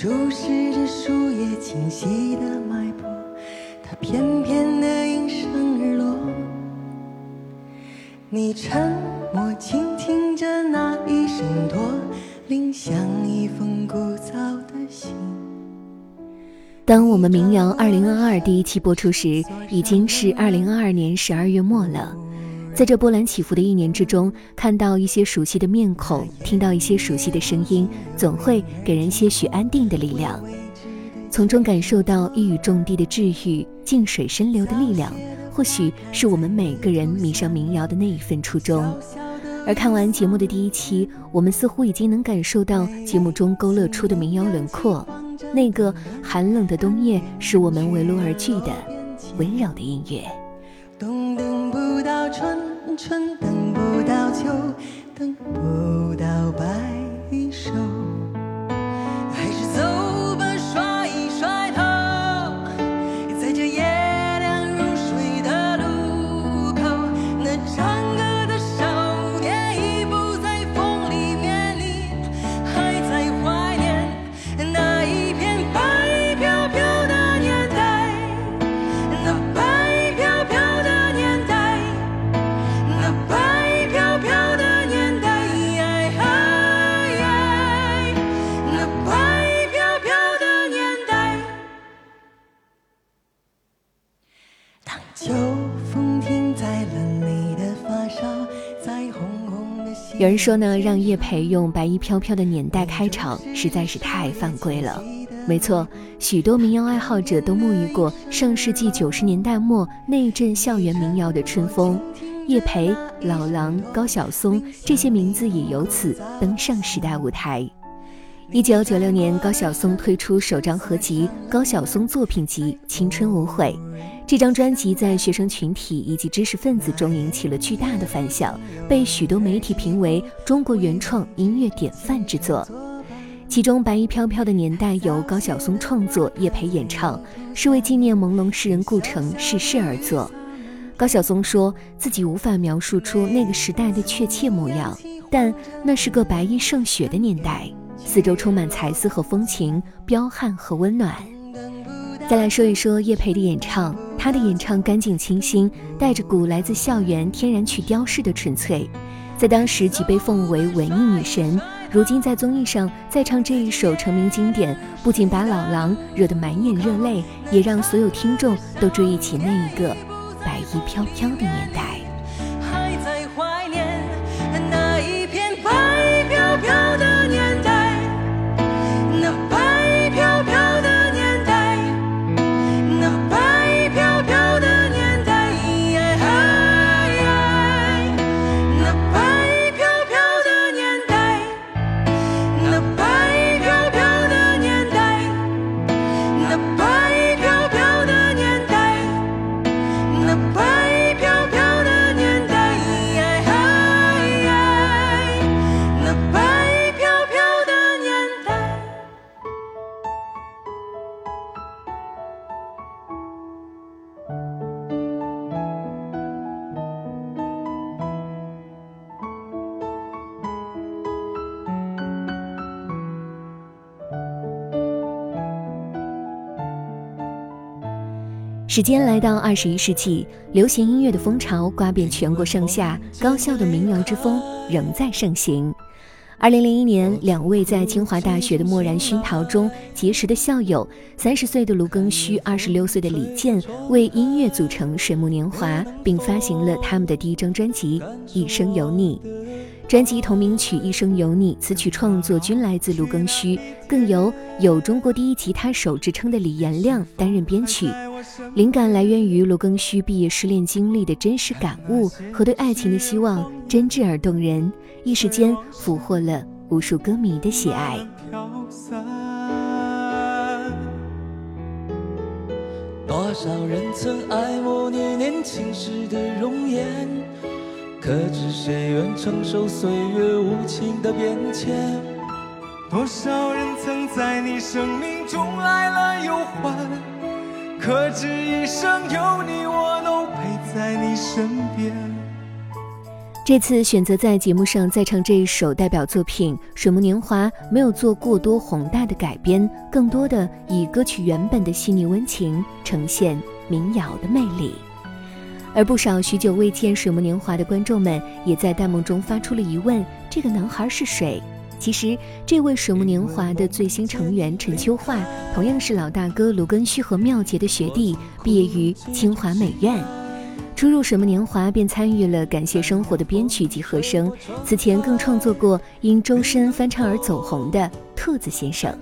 注视着树叶清晰的脉搏，它翩翩的应声而落。你沉默倾听着那一声驼铃，像一封古早的信。当我们民谣二零二二第一期播出时，已经是二零二二年十二月末了。在这波澜起伏的一年之中，看到一些熟悉的面孔，听到一些熟悉的声音，总会给人些许安定的力量，从中感受到一语中的的治愈、静水深流的力量。或许是我们每个人迷上民谣的那一份初衷。而看完节目的第一期，我们似乎已经能感受到节目中勾勒出的民谣轮廓。那个寒冷的冬夜，是我们围炉而聚的温柔的音乐。冬等不到春，春等不到秋，等不到白。有人说呢，让叶培用《白衣飘飘的年代》开场，实在是太犯规了。没错，许多民谣爱好者都沐浴过上世纪九十年代末那一阵校园民谣的春风，叶培、老狼、高晓松这些名字也由此登上时代舞台。一九九六年，高晓松推出首张合集《高晓松作品集·青春无悔》。这张专辑在学生群体以及知识分子中引起了巨大的反响，被许多媒体评为中国原创音乐典范之作。其中，《白衣飘飘的年代》由高晓松创作，叶培演唱，是为纪念朦胧诗人顾城逝世而作。高晓松说自己无法描述出那个时代的确切模样，但那是个白衣胜雪的年代，四周充满才思和风情，彪悍和温暖。再来说一说叶培的演唱，他的演唱干净清新，带着股来自校园天然曲雕饰的纯粹，在当时即被奉为文艺女神。如今在综艺上再唱这一首成名经典，不仅把老狼惹得满眼热泪，也让所有听众都追忆起那一个白衣飘飘的年代。时间来到二十一世纪，流行音乐的风潮刮遍全国上下，高校的民谣之风仍在盛行。二零零一年，两位在清华大学的漠然熏陶中结识的校友，三十岁的卢庚戌，二十六岁的李健，为音乐组成水木年华，并发行了他们的第一张专辑《一生有你》。专辑同名曲《一生有你》，词曲创作均来自卢庚戌，更由有中国第一吉他手之称的李延亮担任编曲。灵感来源于卢庚戌毕业失恋经历的真实感悟和对爱情的希望，真挚而动人，一时间俘获了无数歌迷的喜爱。飘散，多少人曾爱慕你年轻时的容颜，可知谁愿承受岁月无情的变迁？多少人曾在你生命中来了又还，可知一生有你，我都陪在你身边。这次选择在节目上再唱这一首代表作品《水木年华》，没有做过多宏大的改编，更多的以歌曲原本的细腻温情呈现民谣的魅力。而不少许久未见《水木年华》的观众们，也在弹幕中发出了疑问：这个男孩是谁？其实，这位《水木年华》的最新成员陈秋桦，同样是老大哥卢庚戌和妙洁的学弟，毕业于清华美院。初入水木年华便参与了《感谢生活》的编曲及和声，此前更创作过因周深翻唱而走红的《兔子先生》。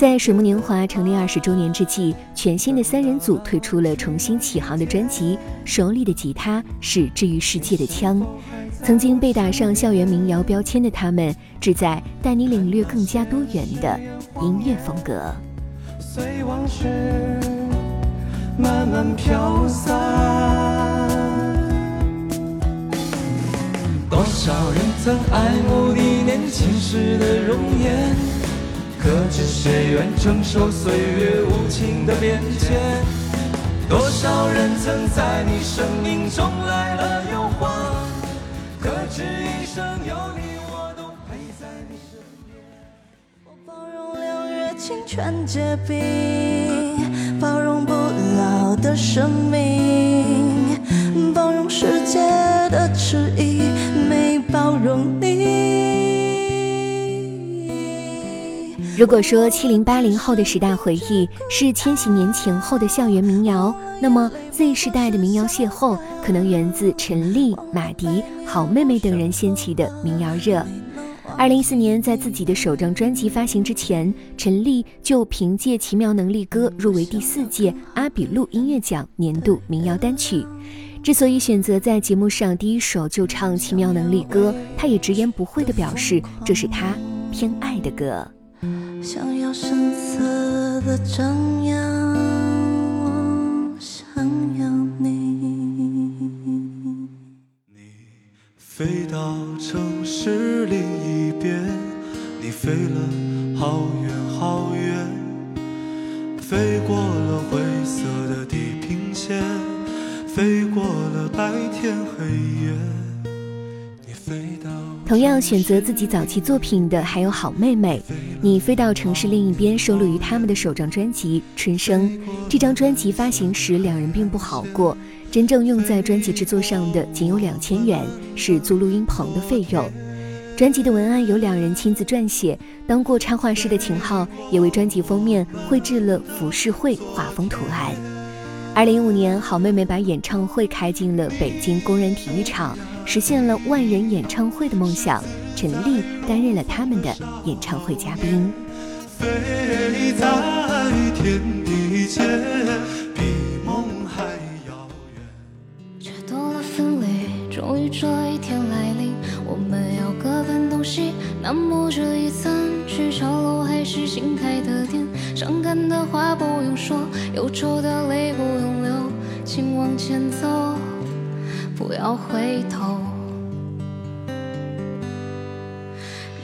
在水木年华成立二十周年之际，全新的三人组推出了重新起航的专辑，手里的吉他是治愈世界的枪。曾经被打上校园民谣标签的他们，旨在带你领略更加多元的音乐风格。随往事慢慢飘散。多少人曾爱慕你年轻时的容颜，可知谁愿承受岁月无情的变迁？多少人曾在你生命中来了又还，可知一生有你，我都陪在你身边。我包容六月清泉结冰，包容不老的生命，包容世界的迟疑。如果说七零八零后的十大回忆是千禧年前后的校园民谣，那么 Z 时代的民谣邂逅可能源自陈粒、马迪、好妹妹等人掀起的民谣热。二零一四年，在自己的首张专辑发行之前，陈粒就凭借《奇妙能力歌》入围第四届阿比路音乐奖年度民谣单曲。之所以选择在节目上第一首就唱《奇妙能力歌》，他也直言不讳地表示，这是他偏爱的歌。想要深色的张扬，我想要你。你飞到城市另一边，你飞了好远好远，飞过了灰色的地平线。飞过了白天黑夜。同样选择自己早期作品的还有好妹妹，你飞到城市另一边收录于他们的首张专辑《春生》。这张专辑发行时两人并不好过，真正用在专辑制作上的仅有两千元，是租录音棚的费用。专辑的文案由两人亲自撰写，当过插画师的秦昊也为专辑封面绘制了浮世绘画风图案。二零一五年，好妹妹把演唱会开进了北京工人体育场，实现了万人演唱会的梦想。陈粒担任了他们的演唱会嘉宾。飞在天地间，比梦还遥远。却多了分离，终于这一天来临，我们要各奔东西。那么这一次去潮楼还是新开的店？伤感的话不用说，忧愁的泪不用流，请往前走，不要回头。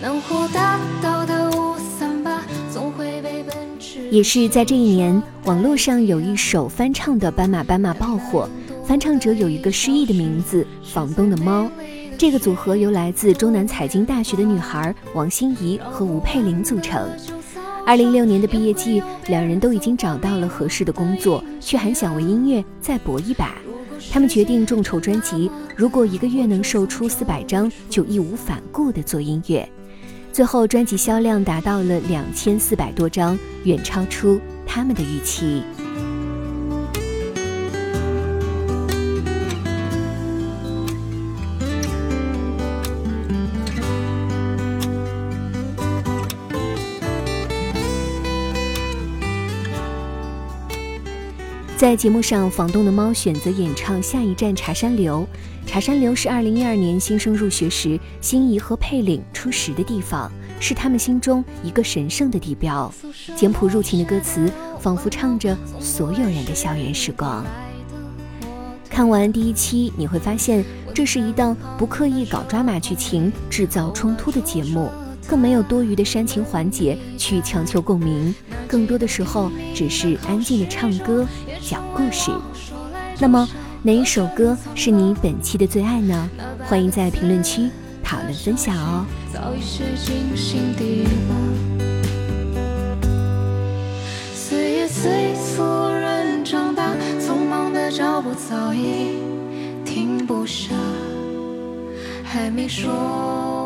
能活达到的五三八，总会被奔驰也是在这一年，网络上有一首翻唱的《斑马斑马》爆火，翻唱者有一个诗意的名字——房东的猫。这个组合由来自中南财经大学的女孩王心怡和吴佩玲组成。二零一六年的毕业季，两人都已经找到了合适的工作，却还想为音乐再搏一把。他们决定众筹专辑，如果一个月能售出四百张，就义无反顾地做音乐。最后，专辑销量达到了两千四百多张，远超出他们的预期。在节目上，房东的猫选择演唱《下一站茶山流》。茶山流是二零一二年新生入学时，心仪和佩岭初识的地方，是他们心中一个神圣的地标。简朴入情的歌词，仿佛唱着所有人的校园时光。看完第一期，你会发现这是一档不刻意搞抓马剧情、制造冲突的节目，更没有多余的煽情环节去强求共鸣，更多的时候只是安静的唱歌、讲故事。那么，哪一首歌是你本期的最爱呢？欢迎在评论区讨论分享哦。早已写进心底岁月催促人长大，匆忙的脚步早已停不下，还没说。